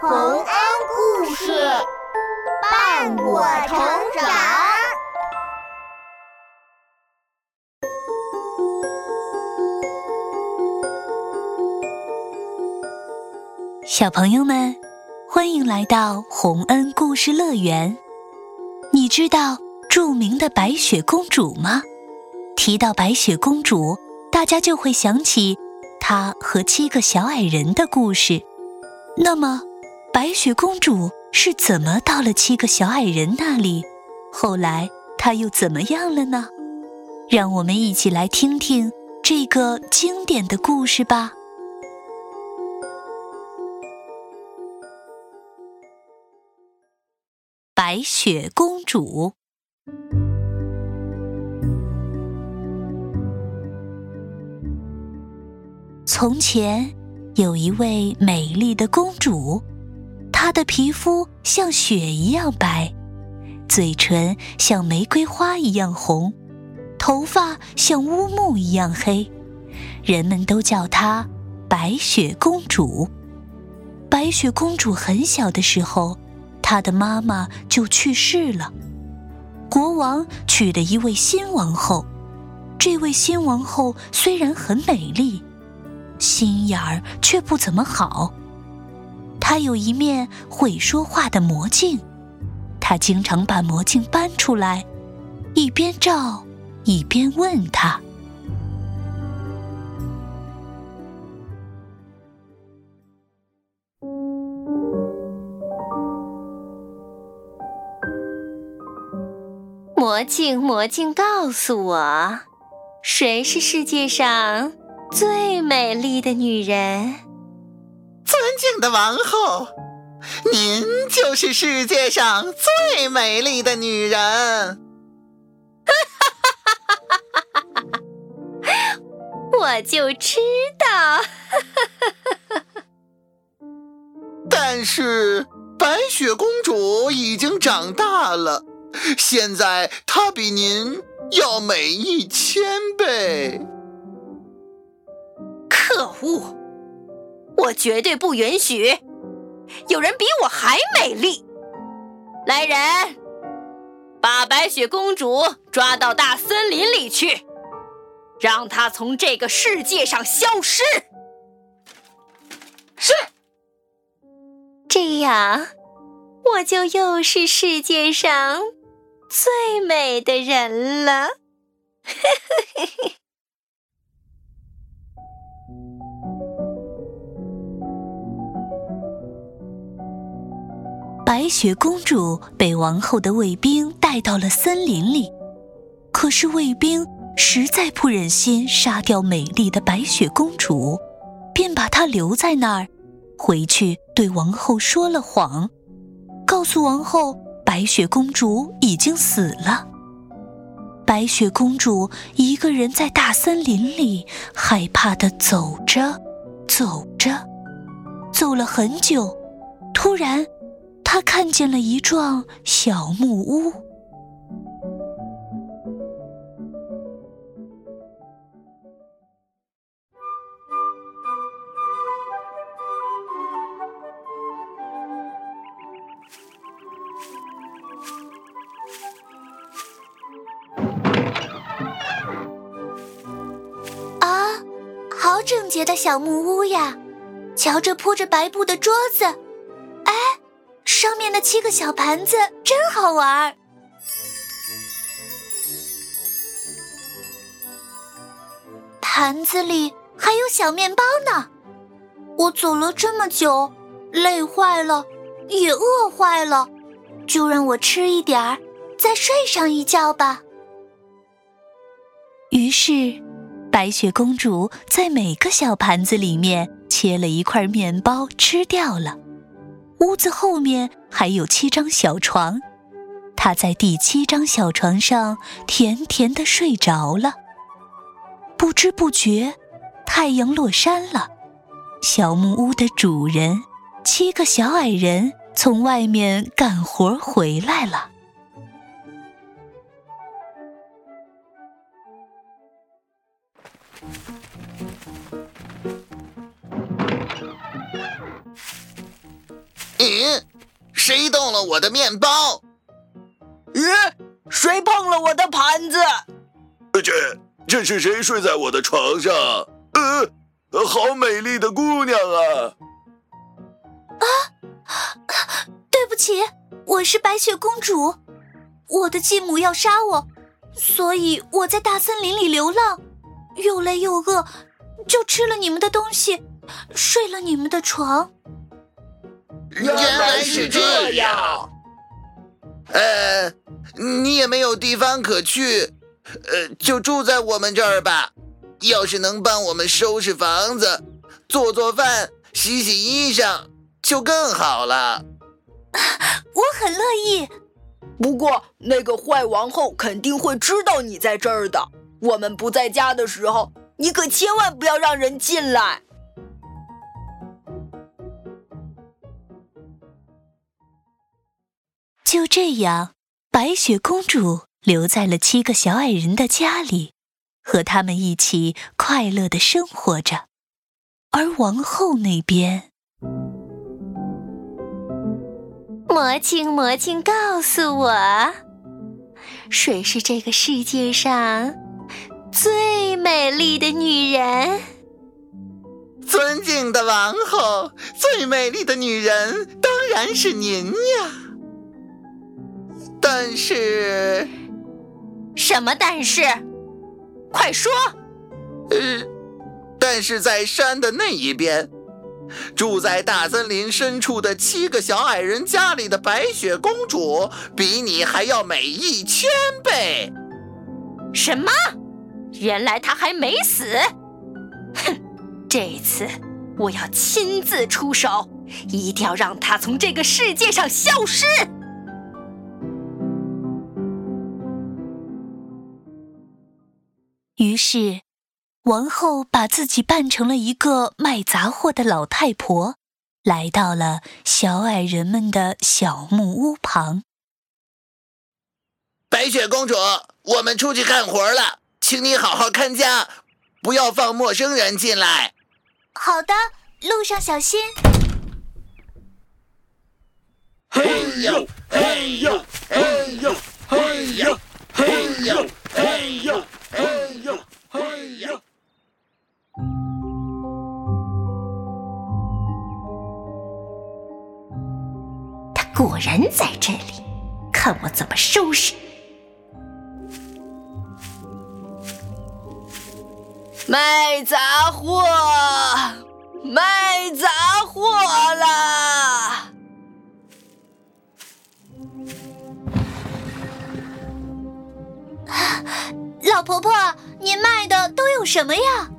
洪恩故事伴我成长。小朋友们，欢迎来到洪恩故事乐园。你知道著名的白雪公主吗？提到白雪公主，大家就会想起她和七个小矮人的故事。那么，白雪公主是怎么到了七个小矮人那里？后来她又怎么样了呢？让我们一起来听听这个经典的故事吧。白雪公主。从前有一位美丽的公主，她的皮肤像雪一样白，嘴唇像玫瑰花一样红，头发像乌木一样黑，人们都叫她白雪公主。白雪公主很小的时候。她的妈妈就去世了，国王娶了一位新王后。这位新王后虽然很美丽，心眼儿却不怎么好。他有一面会说话的魔镜，他经常把魔镜搬出来，一边照一边问他。魔镜，魔镜，告诉我，谁是世界上最美丽的女人？尊敬的王后，您就是世界上最美丽的女人。我就知道。但是白雪公主已经长大了。现在她比您要美一千倍。可恶！我绝对不允许有人比我还美丽。来人，把白雪公主抓到大森林里去，让她从这个世界上消失。是。这样，我就又是世界上。最美的人了，白雪公主被王后的卫兵带到了森林里，可是卫兵实在不忍心杀掉美丽的白雪公主，便把她留在那儿，回去对王后说了谎，告诉王后。白雪公主已经死了。白雪公主一个人在大森林里，害怕的走着，走着，走了很久。突然，他看见了一幢小木屋。啊，好整洁的小木屋呀，瞧这铺着白布的桌子，上面的七个小盘子真好玩儿。盘子里还有小面包呢。我走了这么久，累坏了，也饿坏了，就让我吃一点儿，再睡上一觉吧。于是。白雪公主在每个小盘子里面切了一块面包吃掉了。屋子后面还有七张小床，他在第七张小床上甜甜的睡着了。不知不觉，太阳落山了。小木屋的主人，七个小矮人从外面干活回来了。谁动了我的面包？咦，谁碰了我的盘子？这这是谁睡在我的床上？呃，好美丽的姑娘啊！啊，对不起，我是白雪公主。我的继母要杀我，所以我在大森林里流浪，又累又饿，就吃了你们的东西，睡了你们的床。是这样。呃，你也没有地方可去，呃，就住在我们这儿吧。要是能帮我们收拾房子、做做饭、洗洗衣裳，就更好了。我很乐意。不过，那个坏王后肯定会知道你在这儿的。我们不在家的时候，你可千万不要让人进来。就这样，白雪公主留在了七个小矮人的家里，和他们一起快乐的生活着。而王后那边。魔镜，魔镜，告诉我，谁是这个世界上最美丽的女人？尊敬的王后，最美丽的女人当然是您呀。但是，什么但是？快说！呃，但是在山的那一边。住在大森林深处的七个小矮人家里的白雪公主，比你还要美一千倍。什么？原来她还没死！哼，这次我要亲自出手，一定要让她从这个世界上消失。于是。王后把自己扮成了一个卖杂货的老太婆，来到了小矮人们的小木屋旁。白雪公主，我们出去干活了，请你好好看家，不要放陌生人进来。好的，路上小心。嘿呦，嘿呦，嘿呦，嘿呦，嘿呦，嘿呦，果然在这里，看我怎么收拾！卖杂货，卖杂货啦！老婆婆，您卖的都有什么呀？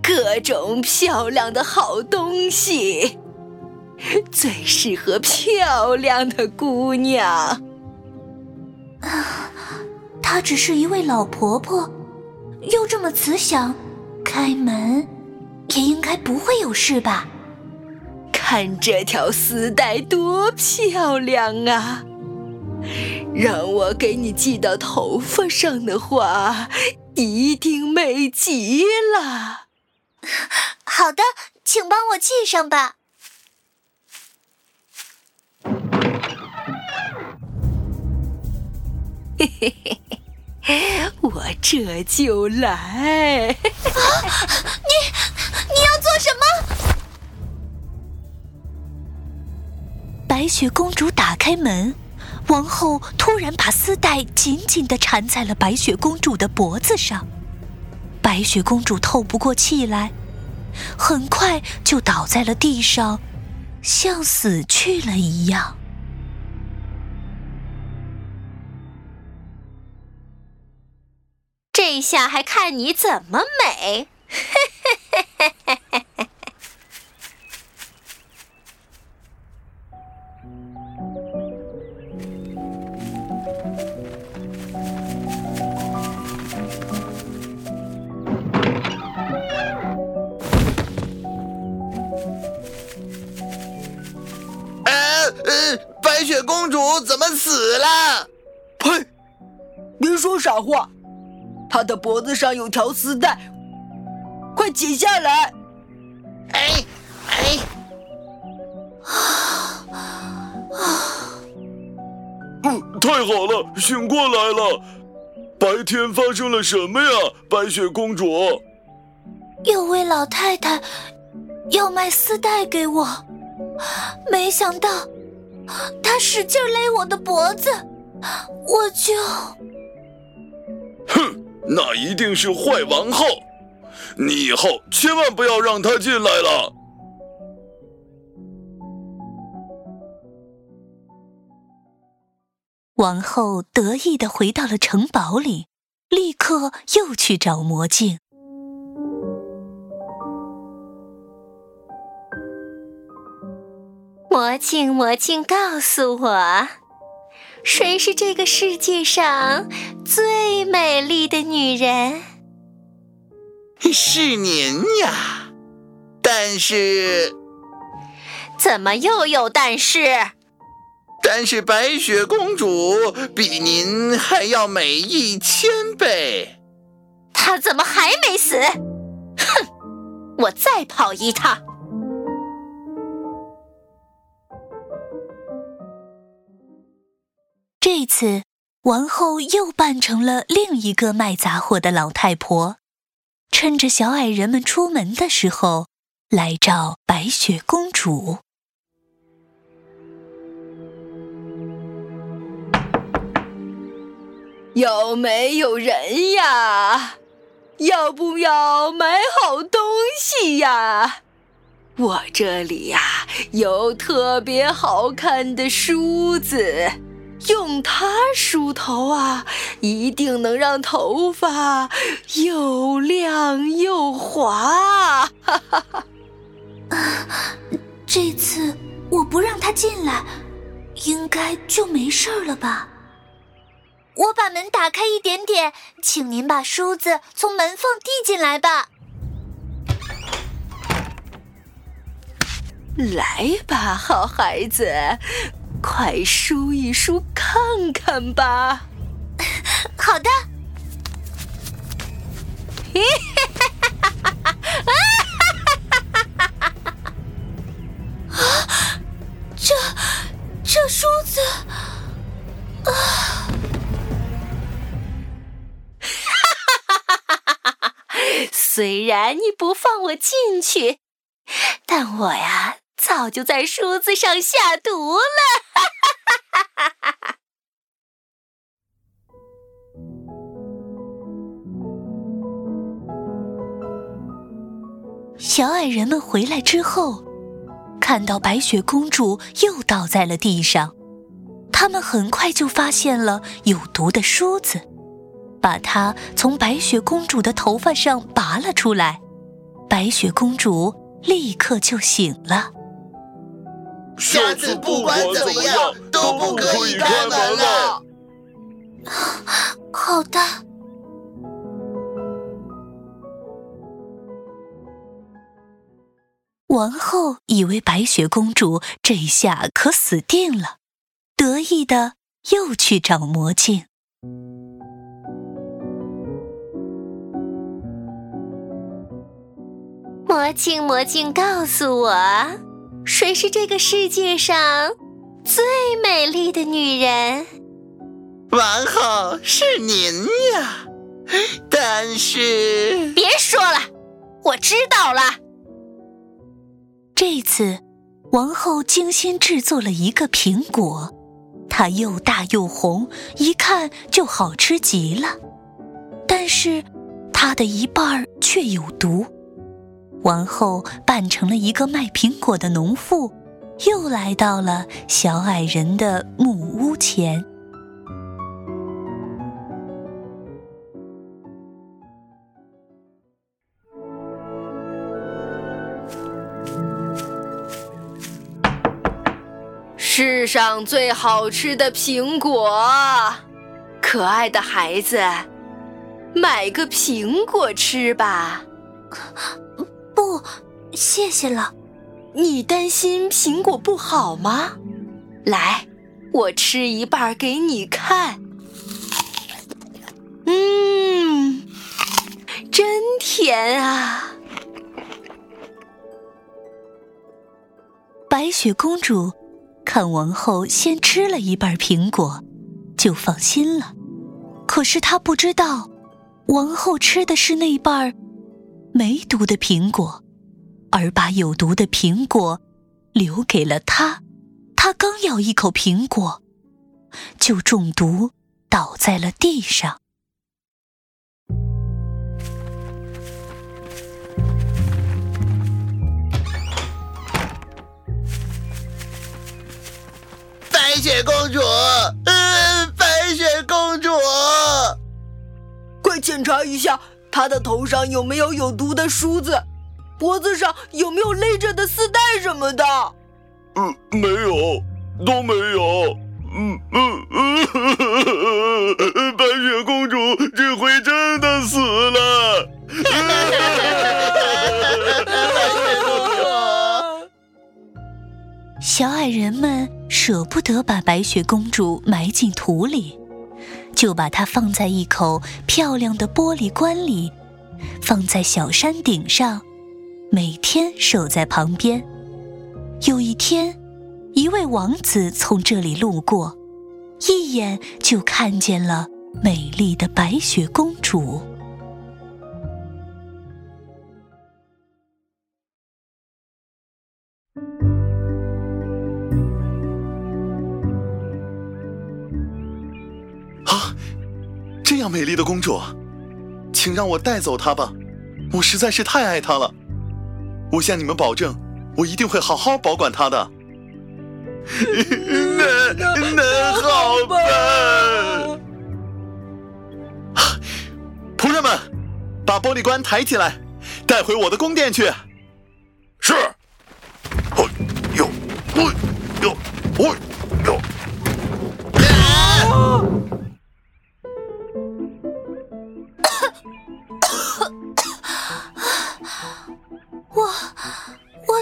各种漂亮的好东西。最适合漂亮的姑娘。啊，她只是一位老婆婆，又这么慈祥，开门也应该不会有事吧？看这条丝带多漂亮啊！让我给你系到头发上的话，一定美极了。好的，请帮我系上吧。嘿嘿嘿嘿，我这就来。啊你你要做什么？白雪公主打开门，王后突然把丝带紧紧的缠在了白雪公主的脖子上，白雪公主透不过气来，很快就倒在了地上，像死去了一样。这下还看你怎么美！白雪公主怎么死了？呸！别说傻话。他的脖子上有条丝带，快解下来！哎哎！嗯，太好了，醒过来了。白天发生了什么呀，白雪公主？有位老太太要卖丝带给我，没想到她使劲勒我的脖子，我就……哼，那一定是坏王后，你以后千万不要让她进来了。王后得意的回到了城堡里，立刻又去找魔镜。魔镜，魔镜，告诉我，谁是这个世界上最美丽的女人？是您呀，但是，怎么又有但是？但是白雪公主比您还要美一千倍。她怎么还没死？哼！我再跑一趟。这次，王后又扮成了另一个卖杂货的老太婆，趁着小矮人们出门的时候，来找白雪公主。有没有人呀？要不要买好东西呀？我这里呀有特别好看的梳子，用它梳头啊，一定能让头发又亮又滑。哈哈哈！这次我不让他进来，应该就没事了吧？我把门打开一点点，请您把梳子从门缝递进来吧。来吧，好孩子，快梳一梳看看吧。好的。啊，这这梳子啊！虽然你不放我进去，但我呀早就在梳子上下毒了。小矮人们回来之后，看到白雪公主又倒在了地上，他们很快就发现了有毒的梳子。把它从白雪公主的头发上拔了出来，白雪公主立刻就醒了。下次不管怎么样都不可以开门了。好的。王后以为白雪公主这下可死定了，得意的又去找魔镜。魔镜，魔镜，告诉我，谁是这个世界上最美丽的女人？王后是您呀，但是别说了，我知道了。这次，王后精心制作了一个苹果，它又大又红，一看就好吃极了。但是，它的一半却有毒。王后扮成了一个卖苹果的农妇，又来到了小矮人的木屋前。世上最好吃的苹果，可爱的孩子，买个苹果吃吧。不，谢谢了。你担心苹果不好吗？来，我吃一半给你看。嗯，真甜啊！白雪公主看王后先吃了一半苹果，就放心了。可是她不知道，王后吃的是那半儿没毒的苹果，而把有毒的苹果留给了他。他刚咬一口苹果，就中毒倒在了地上。白雪公主，嗯，白雪公主，快检查一下她的头上有没有有毒的梳子，脖子上有没有勒着的丝带什么的。嗯，没有，都没有。嗯嗯嗯，白雪公主这回真的死了。小矮人们舍不得把白雪公主埋进土里，就把它放在一口漂亮的玻璃棺里，放在小山顶上，每天守在旁边。有一天，一位王子从这里路过，一眼就看见了美丽的白雪公主。啊，这样美丽的公主，请让我带走她吧，我实在是太爱她了。我向你们保证。我一定会好好保管她的。那那好吧。仆人们，把玻璃棺抬起来，带回我的宫殿去。是。哦呦，哦呦，哎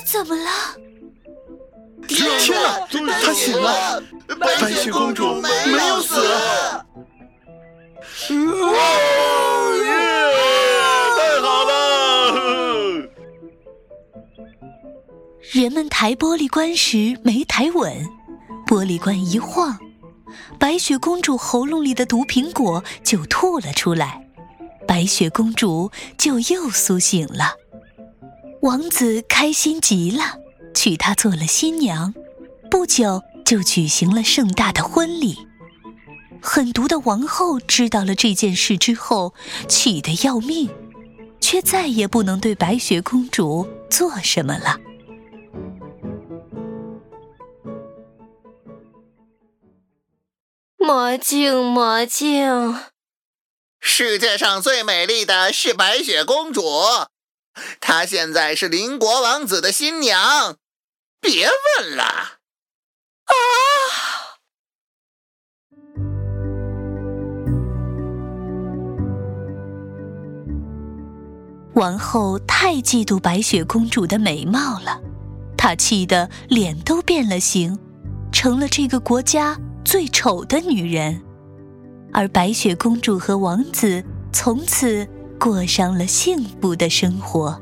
怎么了？天哪！他醒了，白雪公主没有死。哇！太好了！人们抬玻璃棺时没抬稳，玻璃棺一晃，白雪公主喉咙里的毒苹果就吐了出来，白雪公主就又苏醒了。王子开心极了，娶她做了新娘，不久就举行了盛大的婚礼。狠毒的王后知道了这件事之后，气得要命，却再也不能对白雪公主做什么了。魔镜，魔镜，世界上最美丽的是白雪公主。她现在是邻国王子的新娘，别问了。啊！王后太嫉妒白雪公主的美貌了，她气得脸都变了形，成了这个国家最丑的女人。而白雪公主和王子从此。过上了幸福的生活。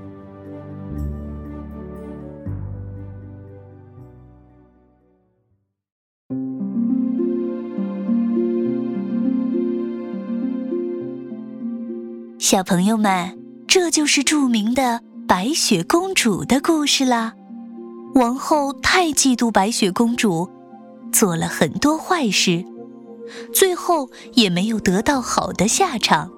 小朋友们，这就是著名的白雪公主的故事啦。王后太嫉妒白雪公主，做了很多坏事，最后也没有得到好的下场。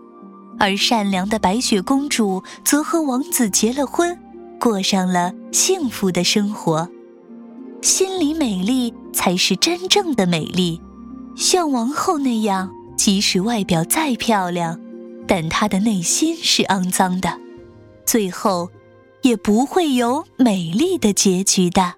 而善良的白雪公主则和王子结了婚，过上了幸福的生活。心里美丽才是真正的美丽，像王后那样，即使外表再漂亮，但她的内心是肮脏的，最后也不会有美丽的结局的。